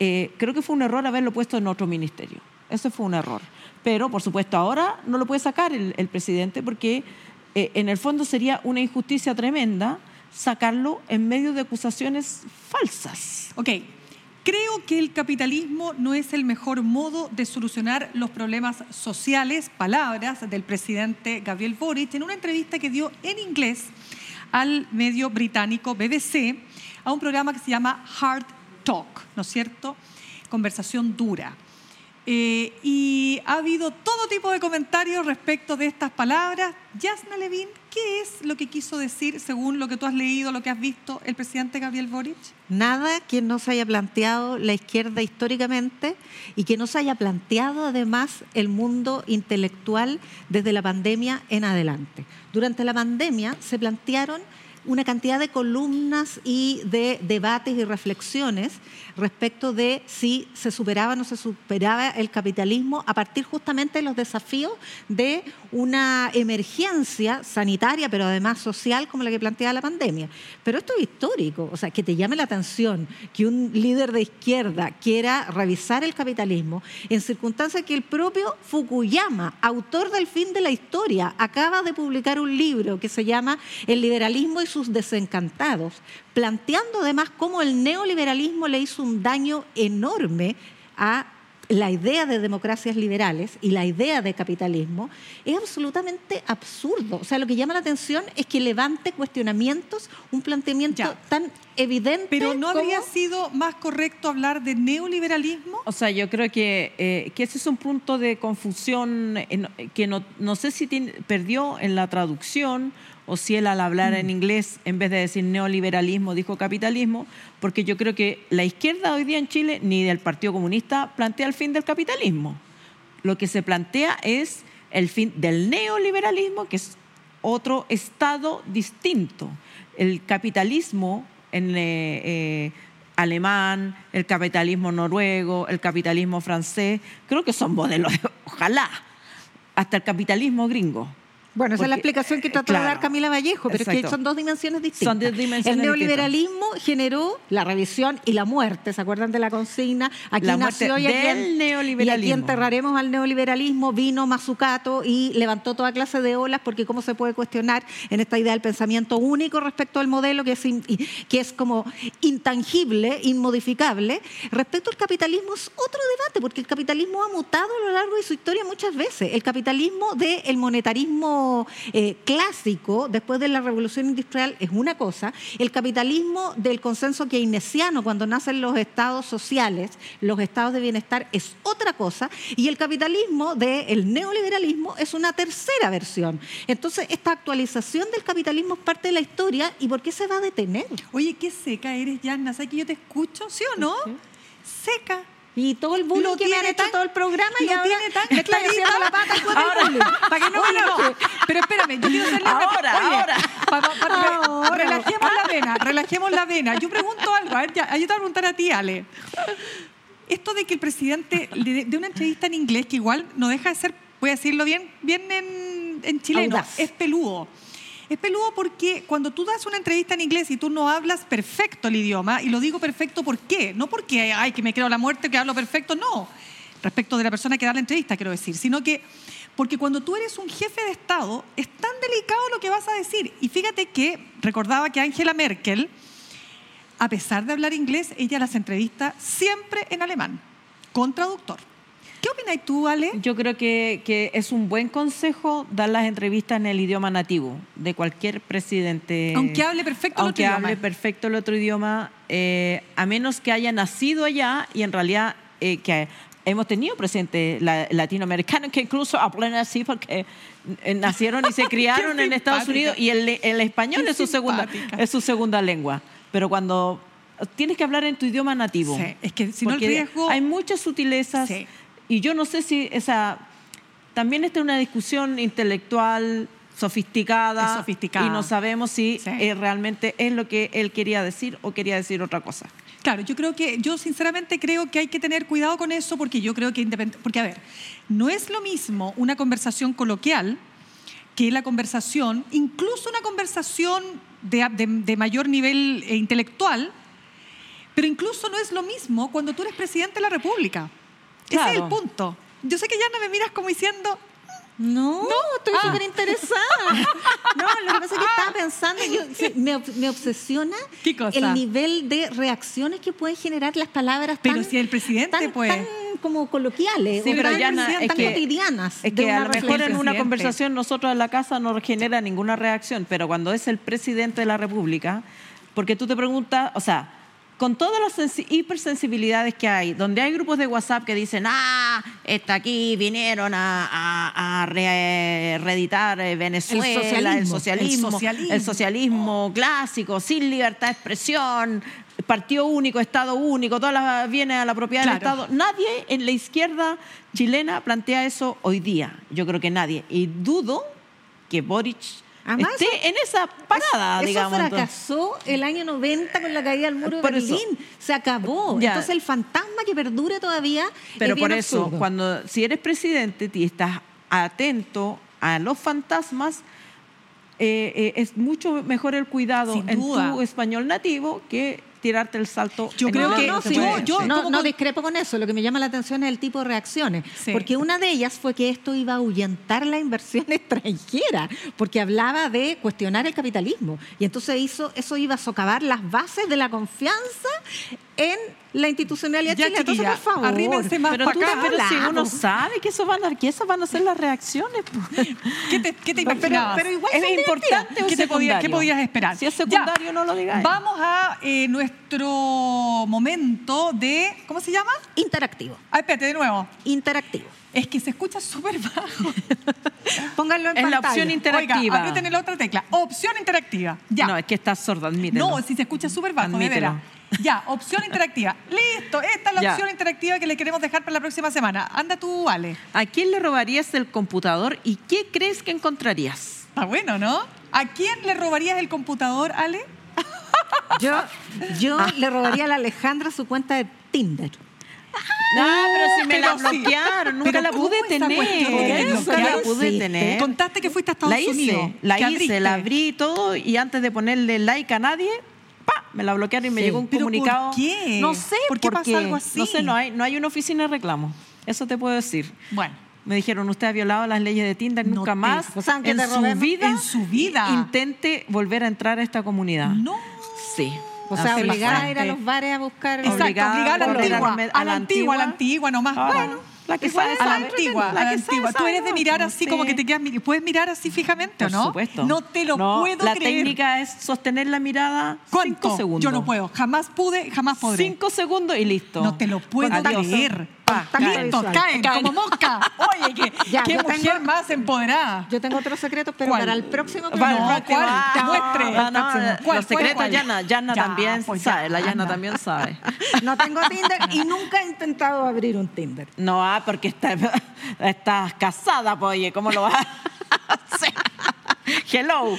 B: eh, creo que fue un error haberlo puesto en otro ministerio. Ese fue un error. Pero, por supuesto, ahora no lo puede sacar el, el presidente porque en el fondo sería una injusticia tremenda sacarlo en medio de acusaciones falsas.
A: Ok, creo que el capitalismo no es el mejor modo de solucionar los problemas sociales, palabras del presidente Gabriel Boric en una entrevista que dio en inglés al medio británico BBC a un programa que se llama Hard Talk, ¿no es cierto? Conversación dura. Eh, y ha habido todo tipo de comentarios respecto de estas palabras. Yasna Levin, ¿qué es lo que quiso decir, según lo que tú has leído, lo que has visto, el presidente Gabriel Boric?
C: Nada que no se haya planteado la izquierda históricamente y que no se haya planteado además el mundo intelectual desde la pandemia en adelante. Durante la pandemia se plantearon una cantidad de columnas y de debates y reflexiones respecto de si se superaba o no se superaba el capitalismo a partir justamente de los desafíos de una emergencia sanitaria, pero además social, como la que plantea la pandemia. Pero esto es histórico, o sea, que te llame la atención que un líder de izquierda quiera revisar el capitalismo en circunstancias que el propio Fukuyama, autor del fin de la historia, acaba de publicar un libro que se llama El liberalismo y sus desencantados, planteando además cómo el neoliberalismo le hizo un daño enorme a la idea de democracias liberales y la idea de capitalismo es absolutamente absurdo. O sea, lo que llama la atención es que levante cuestionamientos, un planteamiento tan evidente.
A: Pero ¿no habría sido más correcto hablar de neoliberalismo?
B: O sea, yo creo que, eh, que ese es un punto de confusión que no, no sé si perdió en la traducción o si él al hablar en mm. inglés, en vez de decir neoliberalismo, dijo capitalismo, porque yo creo que la izquierda hoy día en Chile, ni del Partido Comunista, plantea el fin del capitalismo. Lo que se plantea es el fin del neoliberalismo, que es otro estado distinto. El capitalismo en eh, eh, alemán, el capitalismo noruego, el capitalismo francés, creo que son modelos, ojalá, hasta el capitalismo gringo.
C: Bueno, esa es la explicación que trató de dar Camila Vallejo, pero es que son dos dimensiones distintas.
B: Son dos dimensiones
C: El neoliberalismo generó la revisión y la muerte, ¿se acuerdan de la consigna?
B: Aquí la nació y aquí, neoliberalismo. y
C: aquí enterraremos al neoliberalismo. Vino Mazzucato y levantó toda clase de olas porque cómo se puede cuestionar en esta idea del pensamiento único respecto al modelo que es, que es como intangible, inmodificable. Respecto al capitalismo es otro debate porque el capitalismo ha mutado a lo largo de su historia muchas veces. El capitalismo del monetarismo eh, clásico después de la revolución industrial es una cosa, el capitalismo del consenso keynesiano cuando nacen los estados sociales, los estados de bienestar es otra cosa, y el capitalismo del neoliberalismo es una tercera versión. Entonces, esta actualización del capitalismo es parte de la historia y ¿por qué se va a detener?
A: Oye, qué seca eres, Yanna, ¿sabes que yo te escucho? ¿Sí o no? Seca.
C: Y todo el bullying que me han hecho todo el programa y
A: ahora tiene tan me está haciendo la pata con
C: ahora,
A: el. Para que no me enoje. Pero espérame, yo quiero hacerle
B: ahora, ahora.
A: Para, para, relajemos la vena, relajemos la vena. Yo pregunto algo, a ver, ya, yo te voy a preguntar a ti, Ale. Esto de que el presidente de, una entrevista en inglés, que igual no deja de ser, voy a decirlo bien, bien en, en chileno, es peludo. Es peludo porque cuando tú das una entrevista en inglés y tú no hablas perfecto el idioma, y lo digo perfecto ¿por qué? No porque, ay, que me creo la muerte, que hablo perfecto, no. Respecto de la persona que da la entrevista, quiero decir, sino que porque cuando tú eres un jefe de Estado, es tan delicado lo que vas a decir. Y fíjate que recordaba que Angela Merkel, a pesar de hablar inglés, ella las entrevista siempre en alemán, con traductor. ¿Qué opinas tú, Ale?
B: Yo creo que, es un buen consejo dar las entrevistas en el idioma nativo de cualquier presidente.
A: Aunque hable perfecto
B: el otro
A: idioma.
B: hable perfecto el otro idioma, eh, a menos que haya nacido allá y en realidad eh, que hemos tenido presidentes latinoamericanos que incluso hablan así porque eh, nacieron y se criaron en Estados Unidos y el, español es su, segunda, es su segunda lengua. Pero cuando tienes que hablar en tu idioma nativo.
A: Sí, es que si no el riesgo...
B: Hay muchas sutilezas. Sí y yo no sé si esa. También esta es una discusión intelectual sofisticada,
A: sofisticada.
B: y no sabemos si eh, realmente es lo que él quería decir o quería decir otra cosa.
A: Claro, yo creo que, yo sinceramente creo que hay que tener cuidado con eso porque yo creo que, porque a ver, no es lo mismo una conversación coloquial que la conversación, incluso una conversación de mayor nivel eh, intelectual, pero incluso no es lo mismo cuando tú eres presidente de la República. Ese es el punto. Yo sé que ya no me miras como diciendo,
C: no, no, estoy ah. súper interesada. No, lo que pasa es que estaba pensando, me, obsesiona el nivel de reacciones que pueden generar las palabras
A: pero si el presidente puede.
C: como coloquiales
B: sí, pero ya
C: tan cotidianas.
B: Es que a lo mejor en una conversación nosotros en la casa no genera ninguna reacción, pero cuando es el presidente de la República, porque tú te preguntas, o sea, con todas las sensi- hipersensibilidades que hay, donde hay grupos de WhatsApp que dicen, ah, está aquí, vinieron a, a- a re- reeditar eh, Venezuela, el
C: socialismo.
B: socialismo,
A: El socialismo.
B: el socialismo clásico, sin libertad de expresión, partido único, Estado único, todas las viene a la propiedad del. Estado. Nadie en la izquierda chilena plantea eso hoy día. Yo creo que nadie. Y dudo que Boric
C: Además,
B: esté
C: eso-
B: en esa parada,
C: Eso
B: digamos. entonces.
C: fracasó el año 90 con la caída del muro de
B: Por eso.
C: Berlín. Se acabó.
B: Ya.
C: Entonces el fantasma que perdure todavía
B: Pero
C: es bien
B: por eso,
C: absurdo.
B: cuando si eres presidente y estás atento a los fantasmas, eh, eh, es mucho mejor el cuidado en tu español nativo que tirarte el salto.
A: Yo
B: en
A: creo que-
C: no,
A: yo- yo-
C: no,
A: como
C: no
A: con-
C: discrepo con eso. Lo que me llama la atención es el tipo de reacciones.
A: Sí.
C: Porque una de ellas fue que esto iba a ahuyentar la inversión extranjera, porque hablaba de cuestionar el capitalismo. Y entonces hizo, eso iba a socavar las bases de la confianza en la institucionalidad
A: Ya,
C: chilena. Entonces, por favor.
A: arrímense más
B: Pero,
A: pa'
B: tú,
A: acá.
B: pero si uno sabe que, eso van a, que esas van a ser las reacciones. pues.
A: ¿Qué te, qué te
C: Pero-
A: imaginabas?
C: pero igual
B: ¿Es importante
A: ¿Qué, te podía- qué podías esperar?
B: Si es
A: Ya.
B: secundario, no lo digáis.
A: Vamos a eh, nuestro momento de. ¿Cómo se llama?
C: Interactivo.
A: Ah, espérate, de nuevo.
C: Interactivo.
A: Es que se escucha súper bajo.
C: Pónganlo en
B: Es la opción interactiva.
A: Oiga, aprieten la otra tecla. Opción interactiva. Ya.
B: No, es que estás sorda, admítelo.
A: No, si se escucha súper bajo, de
B: Admítelo.
A: veras. Ya, opción interactiva. Listo, esta es la
B: Ya.
A: opción interactiva que le queremos dejar para la próxima semana. Anda tú, Ale.
B: ¿A quién le robarías el computador y qué crees que encontrarías?
A: Está bueno, ¿no? ¿A quién le robarías el computador, Ale?
C: Yo, yo
B: Ah.
C: le robaría a la Alejandra su cuenta de Tinder.
B: No, pero si me
A: pero
B: la bloquearon, nunca la
A: ¿cómo
B: pude tener. Nunca la pude tener.
A: Contaste que fuiste a Estados
B: La hice,
A: Unidos.
B: la
A: ¿Qué
B: hice,
A: abriste?
B: la abrí y todo y antes de ponerle like a nadie, pa, me la bloquearon y me
C: Sí.
B: llegó un
A: ¿Pero por
B: comunicado.
A: qué?
B: No sé
A: ¿Por qué pasa
B: porque-
A: algo así?
B: No sé, no hay, no hay una oficina de reclamo. Eso te puedo decir.
A: Bueno.
B: Me dijeron, usted ha violado las leyes de Tinder,
A: No
B: nunca
A: te-
B: más
C: o sea,
B: en
C: te
B: su vida,
A: en su vida.
B: intente volver a entrar a esta comunidad.
A: No.
B: Sí.
C: O sea,
B: Así
C: obligada a ir a los bares a buscar.
A: Exacto,
B: Obligada
A: obligada a la
B: a
A: antigua. A la antigua, a la antigua nomás.
B: Ah,
A: bueno,
B: la que sabe,
A: a la antigua,
B: la
A: a la
B: que
A: antigua. Tú eres de mirar así como que te quedas, ¿puedes mirar así fijamente o
B: Por
A: no?
B: supuesto.
A: No te lo
B: No,
A: puedo
B: la
A: creer.
B: técnica es sostener la mirada
A: ¿Cuánto?
B: cinco segundos.
A: Yo no puedo, jamás pude, jamás podré.
B: Cinco segundos y listo.
A: No te lo puedo
B: Adiós.
A: creer.
B: Pa,
C: visual.
A: caen,
B: Caen.
A: como mosca. Oye, qué,
C: Ya,
A: qué mujer
C: tengo-
A: más empoderada.
C: Yo tengo otros secretos, pero
A: ¿Cuál?
C: para el próximo programa.
A: ¿cuál?
B: Ah,
A: muestre.
B: no, no,
C: próximo.
B: los
A: ¿Cuál, cuál,
B: secretos? Yana, Yana
A: Ya,
B: también
A: pues ya,
B: sabe, la Yana también sabe.
C: No tengo Tinder y nunca he intentado abrir un Tinder.
B: No, ah, porque está- estás casada, pues, oye, ¿cómo lo vas a hacer? Hello.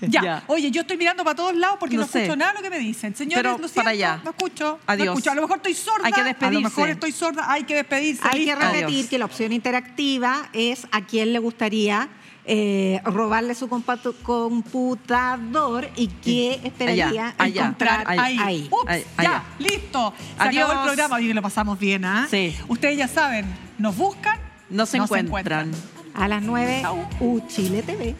A: Ya. Oye, yo estoy mirando para todos lados porque no escucho nada de lo que me dicen. Señores,
B: Pero
A: lo siento,
B: para allá.
A: no escucho.
B: Adiós.
A: No escucho. A lo mejor estoy sorda.
B: Hay que
A: A lo
B: despedirse.
A: mejor estoy sorda. Hay que despedirse.
C: Hay que repetir
B: Adiós.
C: que la opción interactiva es a quién le gustaría eh, robarle su computador y qué esperaría
B: Allá, allá,
C: encontrar
A: ahí. Ups,
B: Ahí,
A: ya,
B: allá.
A: listo. Se acabó el
B: Adiós.
A: programa. Oye, lo pasamos bien, ¿ah?
B: Sí.
A: Ustedes ya saben, nos buscan.
B: No se encuentran.
C: A las 9,
A: Chau.
C: U Chile TV.